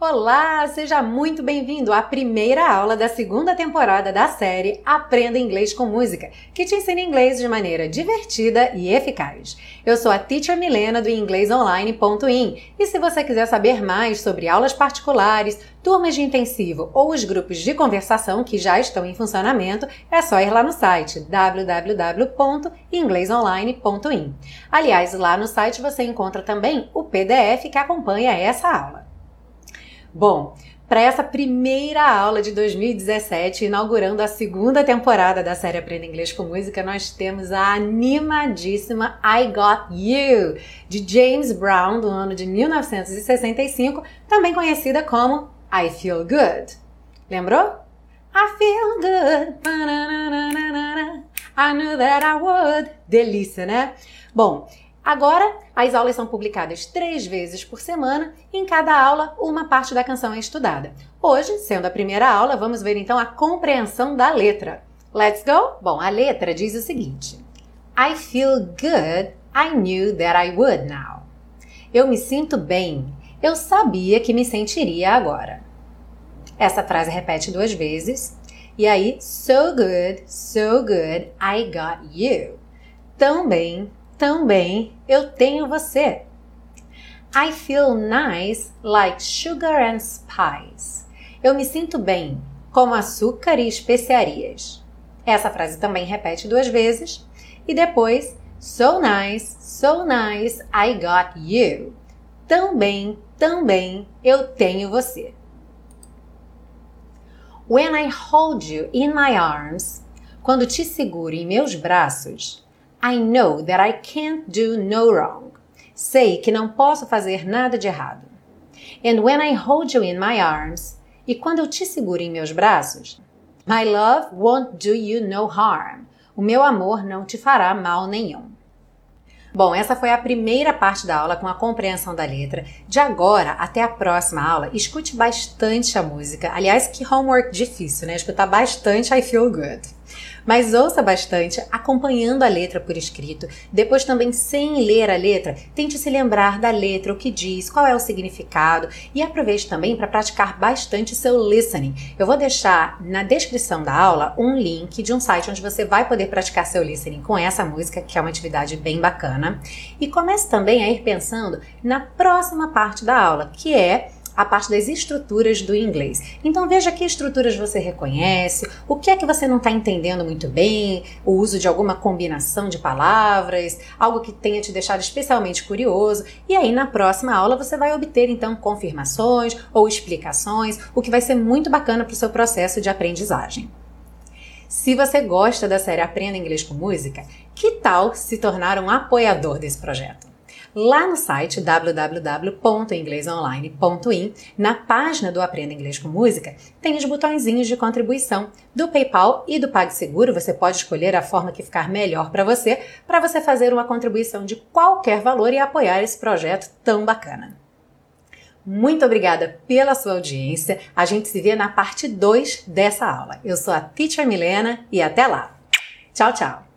Olá, seja muito bem-vindo à primeira aula da segunda temporada da série Aprenda Inglês com Música, que te ensina inglês de maneira divertida e eficaz. Eu sou a Teacher Milena do inglesonline.in e se você quiser saber mais sobre aulas particulares, turmas de intensivo ou os grupos de conversação que já estão em funcionamento, é só ir lá no site www.inglesonline.in. Aliás, lá no site você encontra também o PDF que acompanha essa aula. Bom, para essa primeira aula de 2017, inaugurando a segunda temporada da série Aprenda Inglês com Música, nós temos a animadíssima I Got You, de James Brown, do ano de 1965, também conhecida como I Feel Good. Lembrou? I feel good. I knew that I would. Delícia, né? Bom, Agora, as aulas são publicadas três vezes por semana em cada aula uma parte da canção é estudada. Hoje, sendo a primeira aula, vamos ver então a compreensão da letra. Let's go? Bom, a letra diz o seguinte: I feel good, I knew that I would now. Eu me sinto bem, eu sabia que me sentiria agora. Essa frase repete duas vezes. E aí, so good, so good, I got you. Tão bem, também eu tenho você. I feel nice like sugar and spice. Eu me sinto bem, como açúcar e especiarias. Essa frase também repete duas vezes. E depois, so nice, so nice, I got you. Tão bem, tão bem, eu tenho você. When I hold you in my arms, quando te seguro em meus braços, I know that I can't do no wrong. Sei que não posso fazer nada de errado. And when I hold you in my arms, e quando eu te seguro em meus braços, my love won't do you no harm. O meu amor não te fará mal nenhum. Bom, essa foi a primeira parte da aula com a compreensão da letra. De agora até a próxima aula, escute bastante a música. Aliás, que homework difícil, né? Escutar bastante I Feel Good mas ouça bastante, acompanhando a letra por escrito. Depois também sem ler a letra, tente se lembrar da letra, o que diz, qual é o significado e aproveite também para praticar bastante seu listening. Eu vou deixar na descrição da aula um link de um site onde você vai poder praticar seu listening com essa música, que é uma atividade bem bacana. E comece também a ir pensando na próxima parte da aula, que é a parte das estruturas do inglês. Então veja que estruturas você reconhece, o que é que você não está entendendo muito bem, o uso de alguma combinação de palavras, algo que tenha te deixado especialmente curioso, e aí na próxima aula você vai obter então confirmações ou explicações, o que vai ser muito bacana para o seu processo de aprendizagem. Se você gosta da série Aprenda Inglês com Música, que tal se tornar um apoiador desse projeto? Lá no site www.inglesonline.in, na página do Aprenda Inglês com Música, tem os botõezinhos de contribuição do PayPal e do PagSeguro. Você pode escolher a forma que ficar melhor para você, para você fazer uma contribuição de qualquer valor e apoiar esse projeto tão bacana. Muito obrigada pela sua audiência. A gente se vê na parte 2 dessa aula. Eu sou a Teacher Milena e até lá. Tchau, tchau.